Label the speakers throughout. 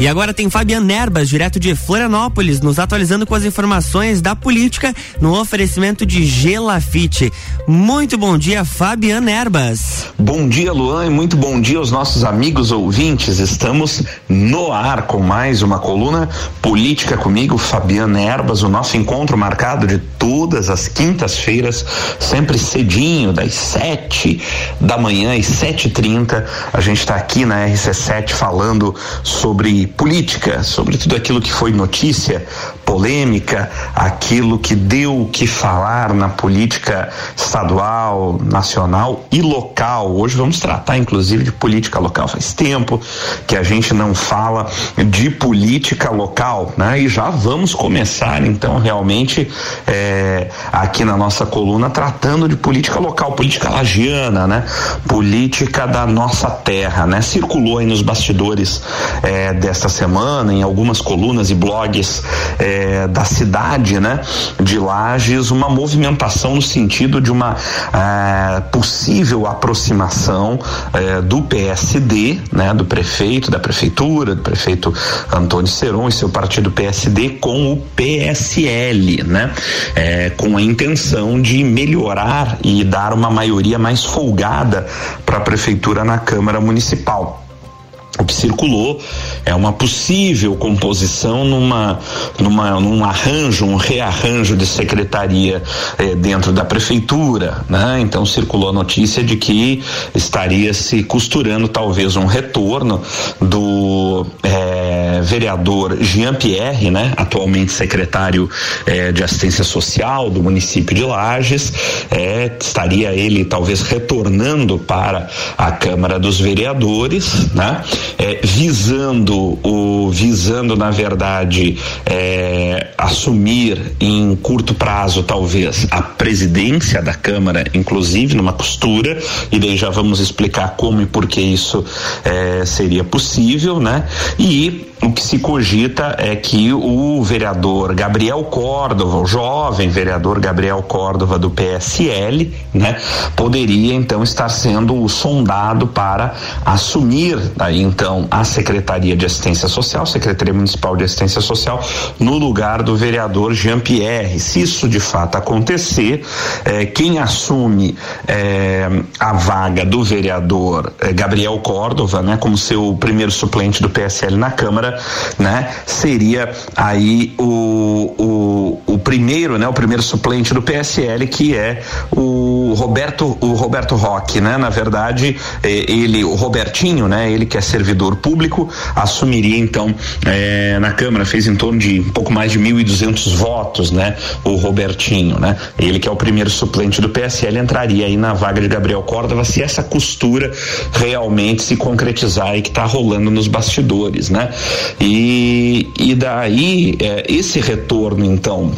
Speaker 1: E agora tem Fabiano Nerbas, direto de Florianópolis, nos atualizando com as informações da política no oferecimento de Gelafite. Muito bom dia, Fabiano Nerbas.
Speaker 2: Bom dia, Luan, e muito bom dia aos nossos amigos ouvintes. Estamos no ar com mais uma coluna política comigo, Fabiano Nerbas, o nosso encontro marcado de todas as quintas-feiras, sempre cedinho, das sete da manhã às sete e trinta. A gente está aqui na RC7 falando sobre política, sobre tudo aquilo que foi notícia, polêmica, aquilo que deu o que falar na política estadual, nacional e local. Hoje vamos tratar, inclusive, de política local. Faz tempo que a gente não fala de política local, né? E já vamos começar, então, realmente, é, aqui na nossa coluna, tratando de política local, política lagiana, né? Política da nossa terra, né? Circulou aí nos bastidores é, desta semana, em algumas colunas e blogs. É, da cidade, né, de Lages, uma movimentação no sentido de uma é, possível aproximação é, do PSD, né, do prefeito, da prefeitura, do prefeito Antônio Seron e seu partido PSD com o PSL, né, com a intenção de melhorar e dar uma maioria mais folgada para a prefeitura na Câmara Municipal o que circulou é uma possível composição numa, numa num arranjo, um rearranjo de secretaria eh, dentro da prefeitura, né? Então circulou a notícia de que estaria se costurando talvez um retorno do eh, vereador Jean Pierre, né? Atualmente secretário eh, de assistência social do município de Lages, eh, estaria ele talvez retornando para a Câmara dos Vereadores, né? É, visando o visando na verdade é, assumir em curto prazo talvez a presidência da Câmara, inclusive numa costura e daí já vamos explicar como e por que isso é, seria possível, né? E o que se cogita é que o vereador Gabriel Córdova, o jovem vereador Gabriel Córdova do PSL, né, poderia então estar sendo sondado para assumir aí então a Secretaria de Assistência Social, Secretaria Municipal de Assistência Social, no lugar do vereador Jean Pierre. Se isso de fato acontecer, eh, quem assume eh, a vaga do vereador eh, Gabriel Córdova, né, como seu primeiro suplente do PSL na Câmara né? Seria aí o, o, o primeiro, né? O primeiro suplente do PSL que é o Roberto, o Roberto Roque, né? Na verdade, eh, ele, o Robertinho, né? Ele que é servidor público, assumiria então eh, na Câmara, fez em torno de um pouco mais de 1.200 votos, né? O Robertinho, né? Ele que é o primeiro suplente do PSL entraria aí na vaga de Gabriel Córdova se essa costura realmente se concretizar e que está rolando nos bastidores, né? E, e daí, é, esse retorno, então,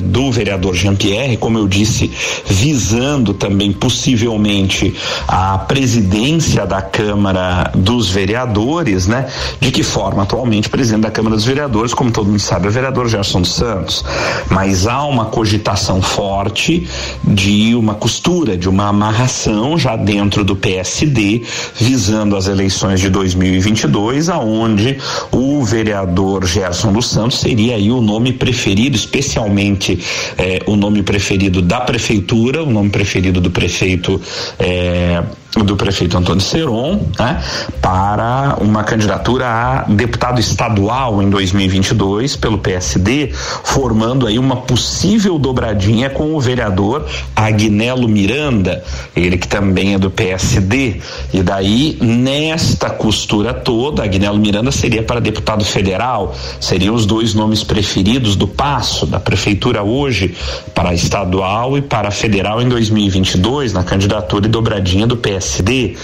Speaker 2: do vereador Jean-Pierre, como eu disse, visando também possivelmente a presidência da Câmara dos Vereadores, né? De que forma? Atualmente, presidente da Câmara dos Vereadores, como todo mundo sabe, é o vereador Gerson dos Santos. Mas há uma cogitação forte de uma costura, de uma amarração já dentro do PSD, visando as eleições de 2022, aonde o vereador Gerson dos Santos seria aí o nome preferido, especialmente eh, o nome preferido da prefeitura, o nome preferido do prefeito. Eh, do prefeito Antônio Seron né, para uma candidatura a deputado estadual em 2022 pelo PSD, formando aí uma possível dobradinha com o vereador Agnello Miranda, ele que também é do PSD. E daí, nesta costura toda, Agnello Miranda seria para deputado federal, seriam os dois nomes preferidos do passo da prefeitura hoje para estadual e para federal em 2022, na candidatura e dobradinha do PSD. PSD,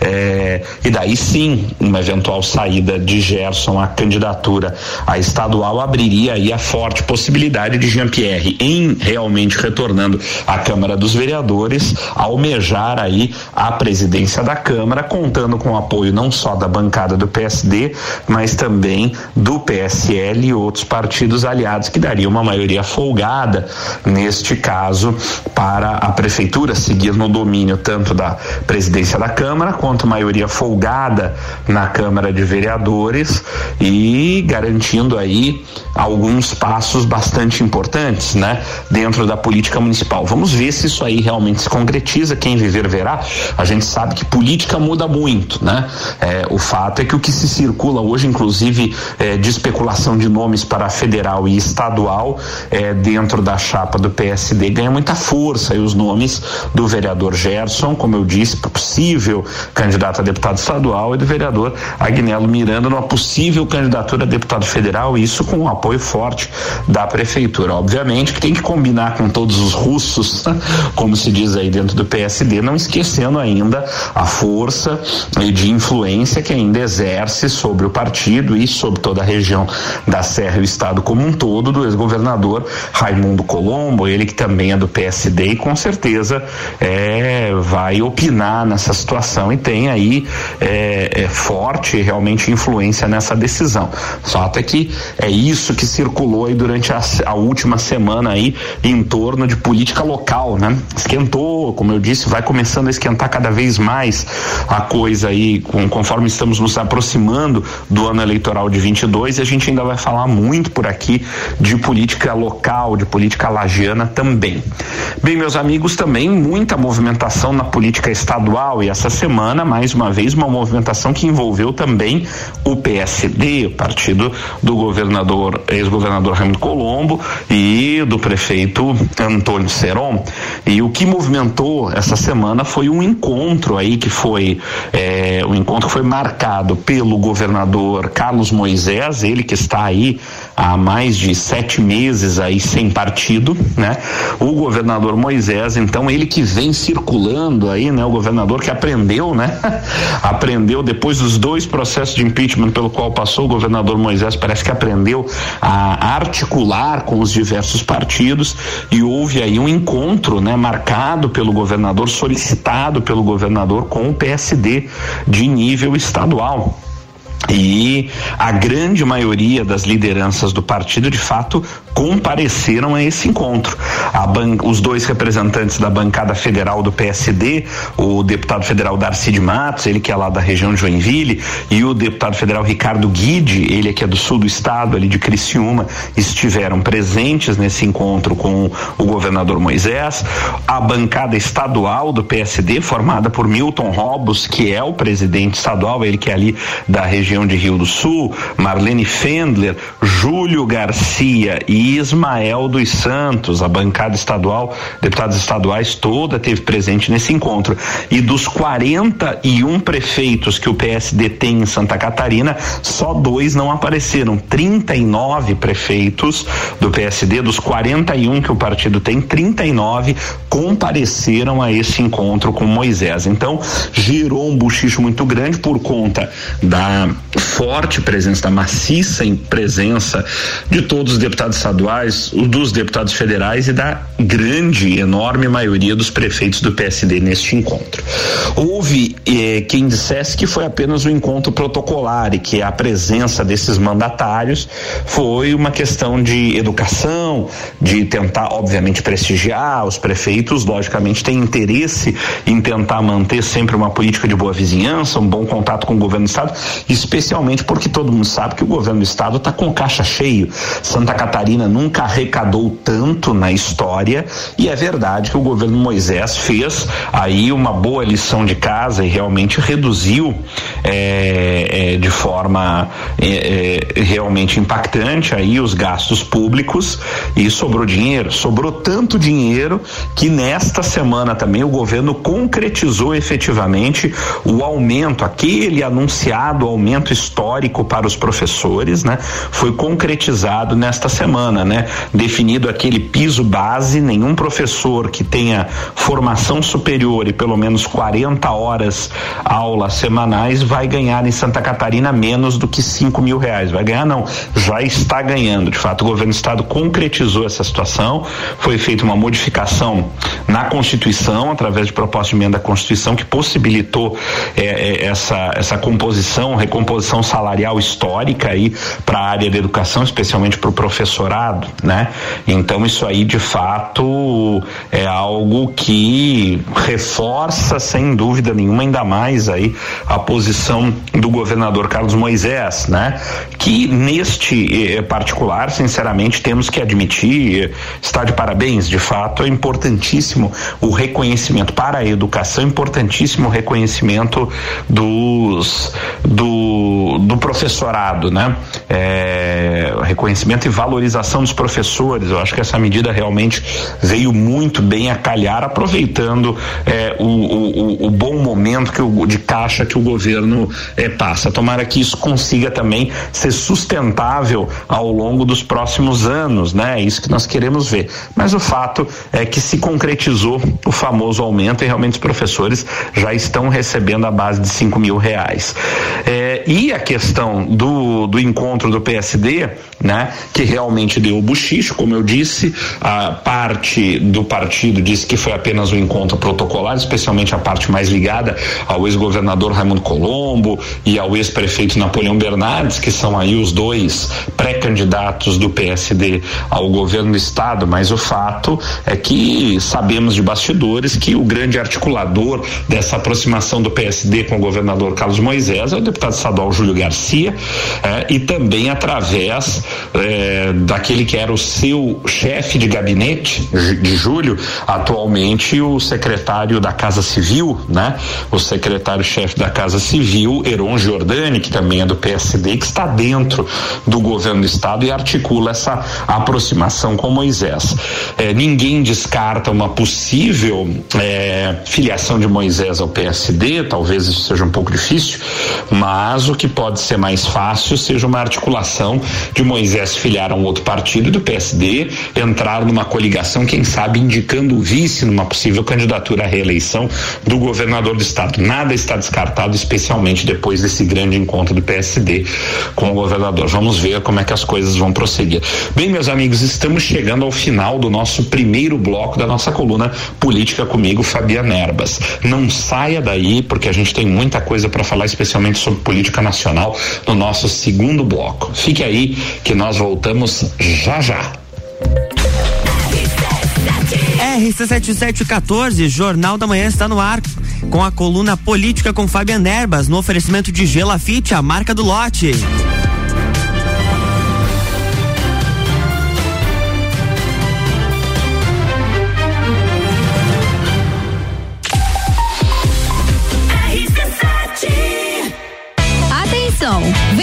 Speaker 2: é, e daí sim, uma eventual saída de Gerson à candidatura a estadual abriria aí a forte possibilidade de Jean-Pierre, em realmente retornando à Câmara dos Vereadores, almejar aí a presidência da Câmara, contando com o apoio não só da bancada do PSD, mas também do PSL e outros partidos aliados, que daria uma maioria folgada, neste caso, para a prefeitura seguir no domínio tanto da presidência presidência da Câmara, quanto maioria folgada na Câmara de Vereadores e garantindo aí alguns passos bastante importantes, né, dentro da política municipal. Vamos ver se isso aí realmente se concretiza. Quem viver verá. A gente sabe que política muda muito, né? É, o fato é que o que se circula hoje, inclusive é, de especulação de nomes para federal e estadual, é, dentro da chapa do PSD ganha muita força. E os nomes do vereador Gerson, como eu disse, possível candidato a deputado estadual, e do vereador Agnello Miranda, numa possível candidatura a deputado federal, isso com o apoio forte da prefeitura. Obviamente que tem que combinar com todos os russos, como se diz aí dentro do PSD, não esquecendo ainda a força de influência que ainda exerce sobre o partido e sobre toda a região da Serra e o estado como um todo do ex-governador Raimundo Colombo, ele que também é do PSD e com certeza é, vai opinar nessa situação e tem aí é, é, forte realmente influência nessa decisão. O fato é que é isso que circulou aí durante a, a última semana aí em torno de política local, né? Esquentou, como eu disse, vai começando a esquentar cada vez mais a coisa aí, com, conforme estamos nos aproximando do ano eleitoral de 22 e a gente ainda vai falar muito por aqui de política local, de política lagiana também. Bem, meus amigos, também muita movimentação na política estadual e essa semana, mais uma vez, uma movimentação que envolveu também o PSD, o partido do governador, ex-governador Raimundo Colombo e do prefeito Antônio Seron. E o que movimentou essa semana foi um encontro aí que foi é, o encontro foi marcado pelo governador Carlos Moisés, ele que está aí há mais de sete meses aí sem partido, né? O governador Moisés, então ele que vem circulando aí, né? O governador que aprendeu, né? aprendeu depois dos dois processos de impeachment pelo qual passou o governador Moisés, parece que aprendeu a articular com os diversos partidos e houve aí um encontro, né? Marcado pelo governador, solicitado pelo governador com o PSD de nível estadual. E a grande maioria das lideranças do partido, de fato, compareceram a esse encontro. os dois representantes da bancada federal do PSD, o deputado federal Darcy de Matos, ele que é lá da região de Joinville, e o deputado federal Ricardo Guide, ele que é do sul do estado, ali de Criciúma, estiveram presentes nesse encontro com o governador Moisés. A bancada estadual do PSD, formada por Milton Robos, que é o presidente estadual, ele que é ali da região de Rio do Sul, Marlene Fendler, Júlio Garcia e Ismael dos Santos, a bancada estadual, deputados estaduais toda teve presente nesse encontro. E dos 41 prefeitos que o PSD tem em Santa Catarina, só dois não apareceram. 39 prefeitos do PSD, dos 41 que o partido tem, 39 compareceram a esse encontro com Moisés. Então, gerou um buchicho muito grande por conta da forte presença, da maciça presença de todos os deputados estaduais, dos deputados federais e da grande, enorme maioria dos prefeitos do PSD neste encontro. Houve eh, quem dissesse que foi apenas um encontro protocolar e que a presença desses mandatários foi uma questão de educação, de tentar, obviamente, prestigiar os prefeitos, logicamente, têm interesse em tentar manter sempre uma política de boa vizinhança, um bom contato com o governo do Estado, especialmente porque todo mundo sabe que o governo do Estado está com caixa cheio. Santa Catarina nunca arrecadou tanto na história e é verdade que o governo Moisés fez aí uma boa lição de casa e realmente reduziu é, é, de forma é, é realmente impactante aí os gastos públicos e sobrou dinheiro, sobrou tanto dinheiro que nesta semana também o governo concretizou efetivamente o aumento, aquele anunciado aumento histórico para os professores, né? Foi concretizado nesta semana né? Definido aquele piso base, nenhum professor que tenha formação superior e pelo menos 40 horas aulas semanais vai ganhar em Santa Catarina menos do que 5 mil reais. Vai ganhar, não, já está ganhando. De fato, o governo do estado concretizou essa situação, foi feita uma modificação na Constituição, através de proposta de emenda à Constituição, que possibilitou eh, eh, essa, essa composição, recomposição recomposição salarial histórica aí para a área da educação, especialmente para o professorado, né? Então isso aí de fato é algo que reforça sem dúvida nenhuma ainda mais aí a posição do governador Carlos Moisés, né? Que neste eh, particular, sinceramente, temos que admitir, está de parabéns, de fato, é importantíssimo o reconhecimento para a educação, importantíssimo o reconhecimento dos do, do professorado, né? É, reconhecimento e valorização dos professores. Eu acho que essa medida realmente veio muito bem a calhar, aproveitando é, o, o, o, bom momento que o, de caixa que o governo é, passa. Tomara que isso consiga também ser sustentável ao longo dos próximos anos, né? É isso que nós queremos ver. Mas o fato é que se concretizou o famoso aumento e realmente os professores já estão recebendo a base de cinco mil reais. É, e a questão do, do encontro do PSD, né, que realmente deu o buchicho, como eu disse, a parte do partido disse que foi apenas um encontro protocolar, especialmente a parte mais ligada ao ex-governador Raimundo Colombo e ao ex-prefeito Napoleão Bernardes, que são aí os dois pré-candidatos do PSD ao governo do estado, mas o fato é que sabemos de bastidores que o grande articulador dessa aproximação do PSD com o governador Carlos Moisés é o deputado estadual Júlio Garcia é, e também através é, daquele que era o seu chefe de gabinete de Júlio, atualmente o secretário da Casa Civil, né? O secretário-chefe da Casa Civil, Heron Giordani, que também é do PSD, que está dentro do governo do estado e articula essa aproximação com Moisés. É, ninguém descarta uma possível é, filiação de Moisés ao PSD, talvez isso seja um pouco difícil, mas o que pode ser mais fácil seja uma articulação de Moisés filiar a um outro partido do PSD, entrar numa coligação, quem sabe indicando o vice numa possível candidatura à reeleição do governador do estado. Nada está descartado, especialmente depois desse grande encontro do PSD com o governador. Vamos ver como é que as coisas vão prosseguir. Bem, meus amigos, estamos chegando ao final do nosso primeiro bloco da nossa coluna Política comigo, Fabiana Erbas. Não saia daí, porque a gente tem muita coisa para falar, especialmente sobre política nacional, no nosso segundo bloco. Fique aí que nós voltamos já já.
Speaker 1: RC7714, Jornal da Manhã está no ar com a coluna Política com Fabian Erbas, no oferecimento de Gelafite, a marca do lote.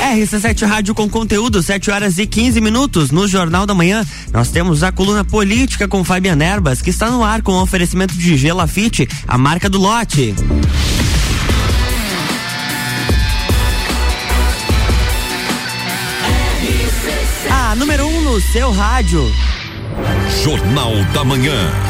Speaker 1: RC7 Rádio com conteúdo, 7 horas e 15 minutos. No Jornal da Manhã, nós temos a coluna política com Fabiana Erbas, que está no ar com o oferecimento de Gelafite, a marca do lote. A número 1 um no seu rádio.
Speaker 3: Jornal da Manhã.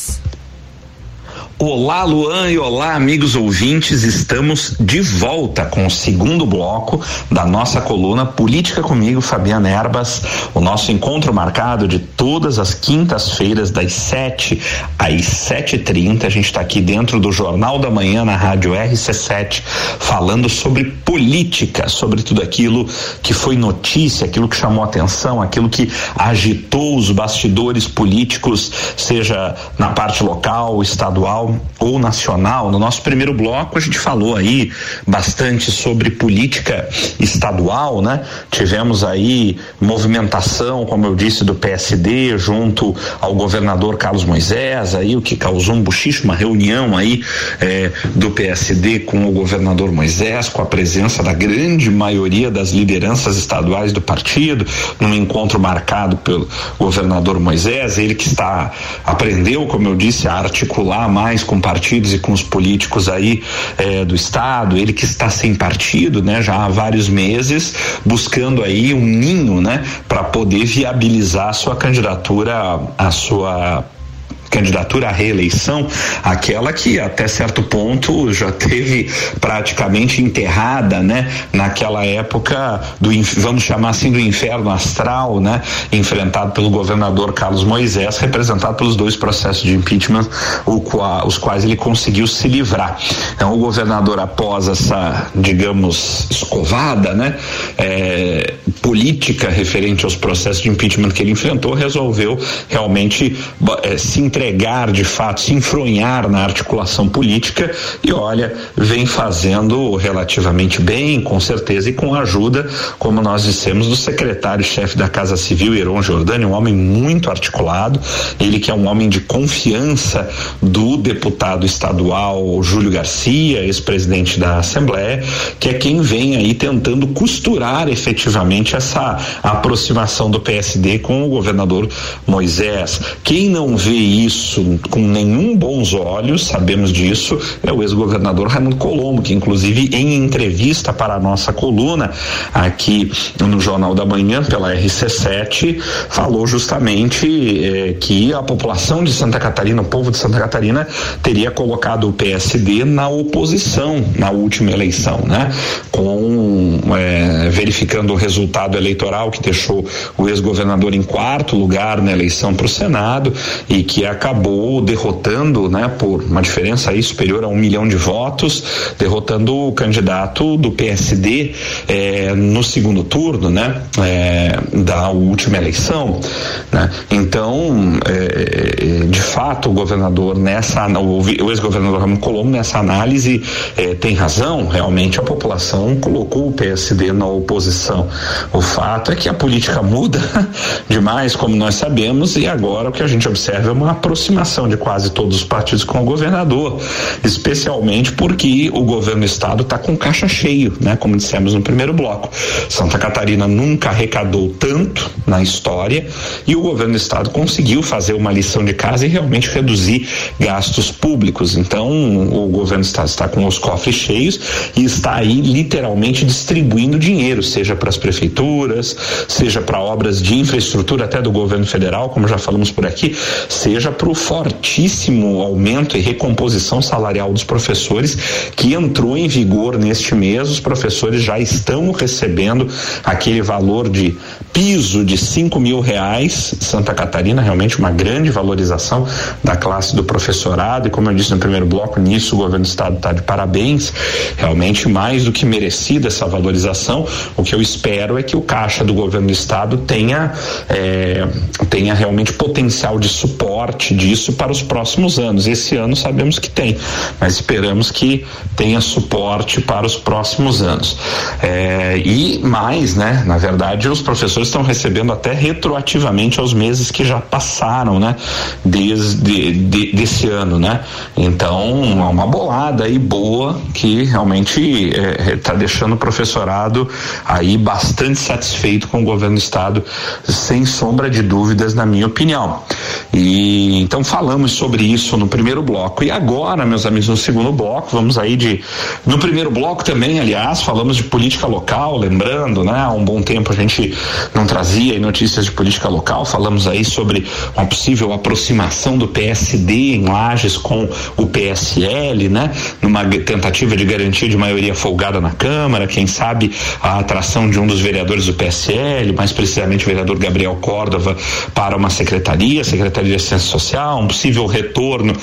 Speaker 2: Olá, Luan e olá, amigos ouvintes. Estamos de volta com o segundo bloco da nossa coluna Política Comigo, Fabiana Erbas. O nosso encontro marcado de todas as quintas-feiras, das 7 às 7h30. A gente está aqui dentro do Jornal da Manhã na Rádio RC7, falando sobre política, sobre tudo aquilo que foi notícia, aquilo que chamou atenção, aquilo que agitou os bastidores políticos, seja na parte local, estadual ou nacional. No nosso primeiro bloco a gente falou aí bastante sobre política estadual, né? Tivemos aí movimentação, como eu disse, do PSD junto ao governador Carlos Moisés, aí o que causou um buchicho, uma reunião aí eh, do PSD com o governador Moisés, com a presença da grande maioria das lideranças estaduais do partido, num encontro marcado pelo governador Moisés, ele que está aprendeu, como eu disse, a articular mais com partidos e com os políticos aí eh, do estado, ele que está sem partido, né, já há vários meses, buscando aí um ninho, né, para poder viabilizar a sua candidatura, a sua candidatura à reeleição, aquela que até certo ponto já teve praticamente enterrada, né? Naquela época do vamos chamar assim do inferno astral, né? Enfrentado pelo governador Carlos Moisés, representado pelos dois processos de impeachment, qual, os quais ele conseguiu se livrar. Então o governador após essa, digamos, escovada, né? É, política referente aos processos de impeachment que ele enfrentou, resolveu realmente é, se entregar entregar de fato, se enfronhar na articulação política e olha, vem fazendo relativamente bem, com certeza, e com a ajuda, como nós dissemos, do secretário-chefe da Casa Civil, Heron Jordani, um homem muito articulado, ele que é um homem de confiança do deputado estadual Júlio Garcia, ex-presidente da Assembleia, que é quem vem aí tentando costurar efetivamente essa aproximação do PSD com o governador Moisés. Quem não vê isso isso com nenhum bons olhos, sabemos disso, é o ex-governador Raimundo Colombo, que inclusive em entrevista para a nossa coluna aqui no Jornal da Manhã, pela RC7, falou justamente eh, que a população de Santa Catarina, o povo de Santa Catarina, teria colocado o PSD na oposição na última eleição, né? Com eh, verificando o resultado eleitoral que deixou o ex-governador em quarto lugar na eleição para o Senado e que a acabou derrotando, né, por uma diferença aí superior a um milhão de votos, derrotando o candidato do PSD eh, no segundo turno, né, eh, da última eleição, né. Então, eh, de fato, o governador nessa, o, ex-governador Ramon Colombo nessa análise tem razão. Realmente, a população colocou o PSD na oposição. O fato é que a política muda demais, como nós sabemos, e agora o que a gente observa é uma aproximação de quase todos os partidos com o governador, especialmente porque o governo do estado está com caixa cheio, né? Como dissemos no primeiro bloco. Santa Catarina nunca arrecadou tanto na história e o governo do estado conseguiu fazer uma lição de casa e realmente reduzir gastos públicos. Então, o governo do estado está com os cofres cheios e está aí literalmente distribuindo dinheiro, seja para as prefeituras, seja para obras de infraestrutura até do governo federal, como já falamos por aqui, seja para o fortíssimo aumento e recomposição salarial dos professores que entrou em vigor neste mês. Os professores já estão recebendo aquele valor de piso de cinco mil reais. Santa Catarina, realmente uma grande valorização da classe do professorado. E como eu disse no primeiro bloco, nisso o governo do estado está de parabéns. Realmente mais do que merecida essa valorização. O que eu espero é que o caixa do governo do estado tenha, é, tenha realmente potencial de suporte disso para os próximos anos. Esse ano sabemos que tem, mas esperamos que tenha suporte para os próximos anos. É, e mais, né? Na verdade, os professores estão recebendo até retroativamente aos meses que já passaram, né? Desde de, desse ano, né? Então, é uma bolada aí boa que realmente está é, tá deixando o professorado aí bastante satisfeito com o governo do estado, sem sombra de dúvidas, na minha opinião. E então falamos sobre isso no primeiro bloco. E agora, meus amigos, no segundo bloco, vamos aí de. No primeiro bloco também, aliás, falamos de política local, lembrando, né? Há um bom tempo a gente não trazia notícias de política local, falamos aí sobre uma possível aproximação do PSD em Lages com o PSL, né? Numa tentativa de garantia de maioria folgada na Câmara, quem sabe a atração de um dos vereadores do PSL, mais precisamente o vereador Gabriel Córdova, para uma secretaria, Secretaria de Ciências social, um possível retorno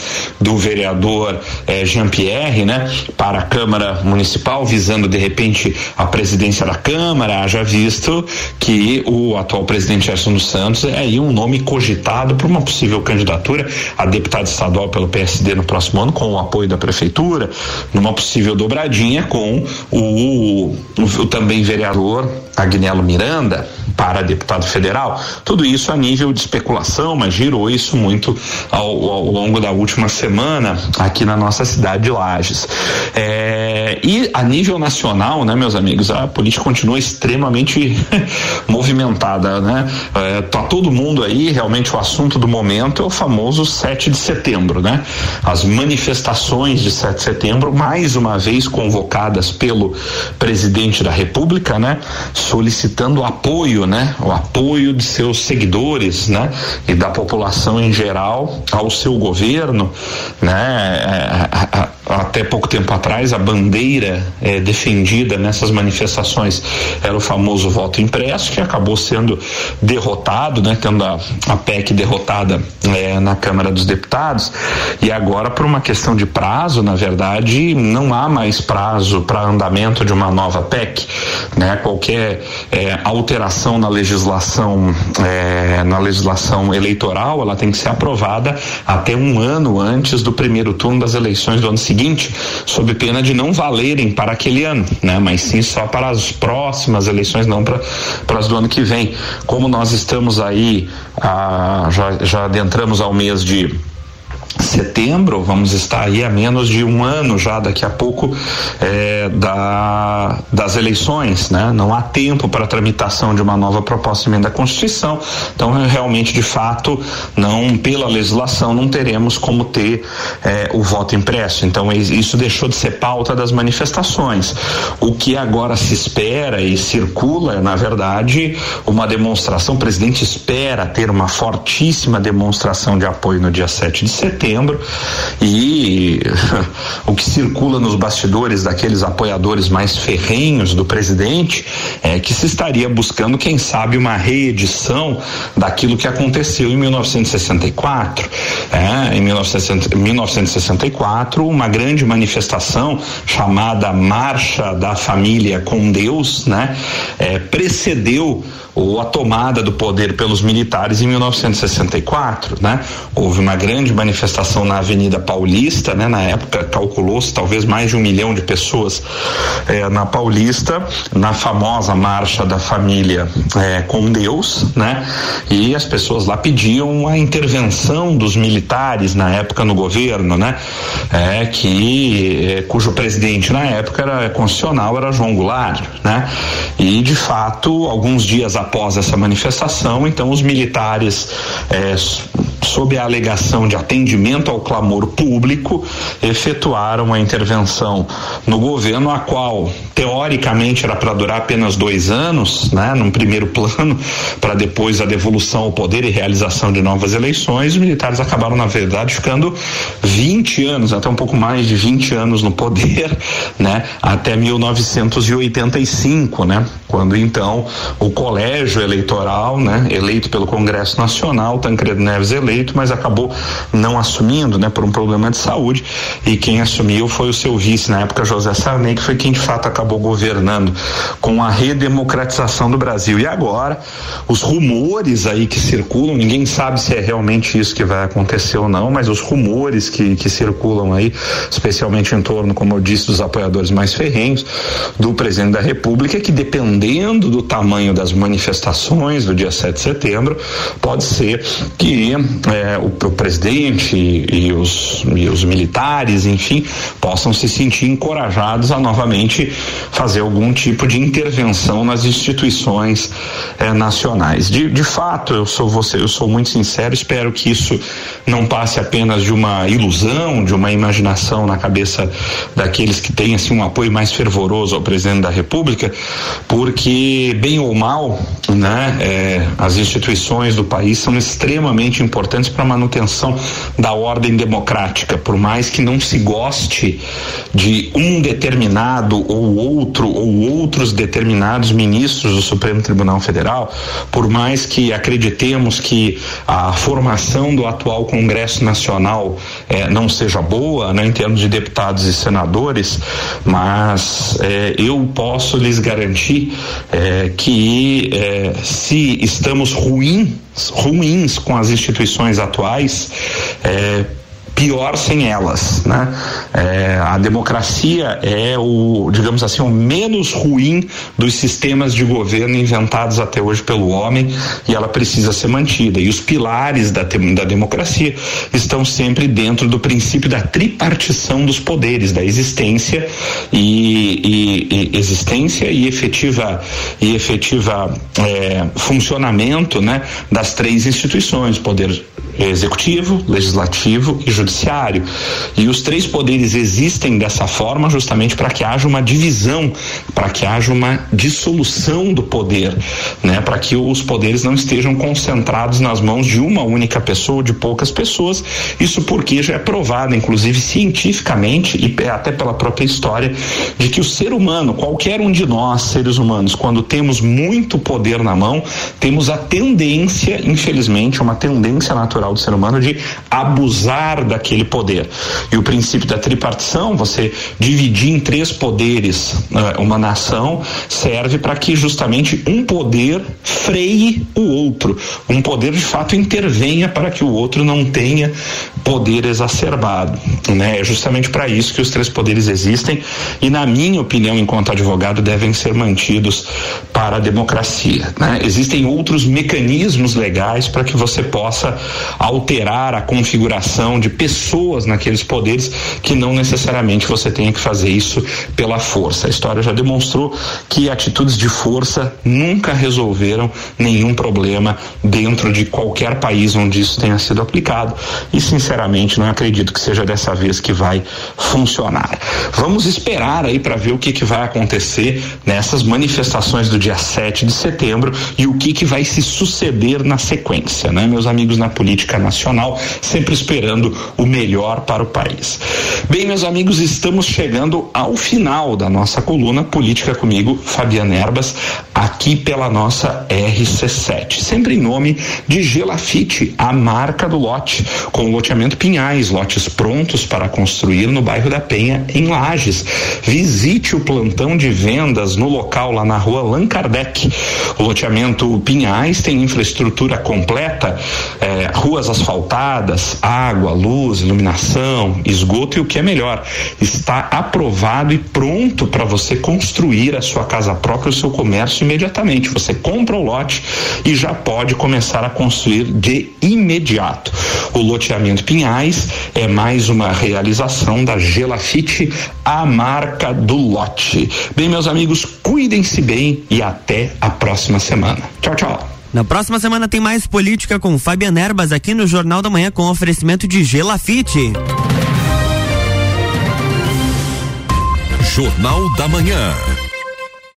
Speaker 2: do vereador eh, Jean Pierre, né, para a Câmara Municipal, visando de repente a presidência da Câmara, haja visto que o atual presidente Gerson dos Santos é aí um nome cogitado para uma possível candidatura a deputado estadual pelo PSD no próximo ano, com o apoio da prefeitura, numa possível dobradinha com o, o, o também vereador Agnello Miranda para deputado federal. Tudo isso a nível de especulação, mas girou isso muito ao, ao longo da última semana aqui na nossa cidade de Lages. É, e a nível nacional, né, meus amigos, a política continua extremamente movimentada, né? É, tá todo mundo aí, realmente o assunto do momento é o famoso 7 de setembro, né? As manifestações de 7 de setembro, mais uma vez convocadas pelo presidente da República, né? Solicitando apoio, né? O apoio de seus seguidores, né? E da população em geral ao seu governo, né? É, até pouco tempo atrás a bandeira é, defendida nessas manifestações era o famoso voto impresso que acabou sendo derrotado, né? Tendo a, a PEC derrotada é, na Câmara dos Deputados e agora por uma questão de prazo, na verdade, não há mais prazo para andamento de uma nova PEC, né? Qualquer é, alteração na legislação é, na legislação eleitoral, ela tem que ser aprovada até um ano antes do primeiro turno das eleições do ano seguinte, sob pena de não valerem para aquele ano, né? Mas sim só para as próximas eleições, não para as do ano que vem. Como nós estamos aí, ah, já, já adentramos ao mês de setembro, vamos estar aí a menos de um ano já daqui a pouco é, da, das eleições, né? Não há tempo para a tramitação de uma nova proposta de emenda à Constituição, então realmente de fato não pela legislação não teremos como ter é, o voto impresso, então isso deixou de ser pauta das manifestações. O que agora se espera e circula é na verdade uma demonstração, o presidente espera ter uma fortíssima demonstração de apoio no dia 7 de setembro setembro e o que circula nos bastidores daqueles apoiadores mais ferrenhos do presidente é que se estaria buscando, quem sabe, uma reedição daquilo que aconteceu em 1964. É, em 1964, uma grande manifestação chamada Marcha da Família com Deus, né, é, precedeu ou a tomada do poder pelos militares em 1964, né? Houve uma grande manifestação na Avenida Paulista, né? Na época calculou-se talvez mais de um milhão de pessoas eh, na Paulista, na famosa marcha da família eh, com Deus, né? E as pessoas lá pediam a intervenção dos militares na época no governo, né? É, que eh, cujo presidente na época era constitucional era João Goulart, né? E de fato alguns dias após essa manifestação, então os militares, é, sob a alegação de atendimento ao clamor público, efetuaram a intervenção no governo, a qual teoricamente era para durar apenas dois anos, né, num primeiro plano, para depois a devolução ao poder e realização de novas eleições. Os militares acabaram, na verdade, ficando 20 anos, até um pouco mais de 20 anos no poder, né, até 1985, né, quando então o colégio eleitoral, né, eleito pelo Congresso Nacional, Tancredo Neves eleito, mas acabou não assumindo, né, por um problema de saúde, e quem assumiu foi o seu vice na época, José Sarney, que foi quem de fato acabou governando com a redemocratização do Brasil. E agora, os rumores aí que circulam, ninguém sabe se é realmente isso que vai acontecer ou não, mas os rumores que, que circulam aí, especialmente em torno, como eu disse, dos apoiadores mais ferrenhos do presidente da República, é que dependendo do tamanho das manifestações do dia 7 de setembro, pode ser que é, o, o, presidente e, e, os, e os militares, enfim, possam se sentir encorajados a novamente fazer algum tipo de intervenção nas instituições é, nacionais. De, de fato, eu sou você, eu sou muito sincero, espero que isso não passe apenas de uma ilusão, de uma imaginação na cabeça daqueles que têm assim um apoio mais fervoroso ao presidente da República, porque bem ou mal, né, é, as instituições do país são extremamente importantes importantes para a manutenção da ordem democrática, por mais que não se goste de um determinado ou outro ou outros determinados ministros do Supremo Tribunal Federal, por mais que acreditemos que a formação do atual Congresso Nacional eh, não seja boa, né, em termos de deputados e senadores, mas eh, eu posso lhes garantir eh, que se estamos ruins, ruins com as instituições atuais, pior sem elas, né? É, a democracia é o, digamos assim, o menos ruim dos sistemas de governo inventados até hoje pelo homem e ela precisa ser mantida. E os pilares da, da democracia estão sempre dentro do princípio da tripartição dos poderes, da existência e, e, e existência e efetiva e efetiva é, funcionamento, né, das três instituições, poder executivo, legislativo e judiciário. E os três poderes existem dessa forma justamente para que haja uma divisão, para que haja uma dissolução do poder, né? Para que os poderes não estejam concentrados nas mãos de uma única pessoa, de poucas pessoas. Isso porque já é provado, inclusive cientificamente e até pela própria história, de que o ser humano, qualquer um de nós, seres humanos, quando temos muito poder na mão, temos a tendência, infelizmente, uma tendência natural do ser humano de abusar daquele poder. E o princípio da tripartição, você dividir em três poderes uh, uma nação, serve para que justamente um poder freie o outro. Um poder de fato intervenha para que o outro não tenha poder exacerbado. Né? É justamente para isso que os três poderes existem e, na minha opinião, enquanto advogado, devem ser mantidos para a democracia. Né? Existem outros mecanismos legais para que você possa alterar a configuração de pessoas naqueles poderes que não necessariamente você tenha que fazer isso pela força. A história já demonstrou que atitudes de força nunca resolveram nenhum problema dentro de qualquer país onde isso tenha sido aplicado e sinceramente não acredito que seja dessa vez que vai funcionar. Vamos esperar aí para ver o que que vai acontecer nessas manifestações do dia 7 de setembro e o que que vai se suceder na sequência, né, meus amigos na política nacional, sempre esperando o melhor para o país. Bem, meus amigos, estamos chegando ao final da nossa coluna Política comigo, Fabiana Erbas, aqui pela nossa RC7, sempre em nome de Gelafite, a marca do lote, com loteamento Pinhais, lotes prontos para construir no bairro da Penha, em Lages. Visite o plantão de vendas no local lá na rua Allan Kardec. O loteamento Pinhais tem infraestrutura completa, rua ruas asfaltadas, água, luz, iluminação, esgoto e o que é melhor, está aprovado e pronto para você construir a sua casa própria, o seu comércio imediatamente. Você compra o lote e já pode começar a construir de imediato. O loteamento Pinhais é mais uma realização da Gelafite, a marca do lote. Bem, meus amigos, cuidem-se bem e até a próxima semana. Tchau, tchau.
Speaker 1: Na próxima semana tem mais política com Fabiana Erbas aqui no Jornal da Manhã com oferecimento de Gelafite.
Speaker 3: Jornal da Manhã.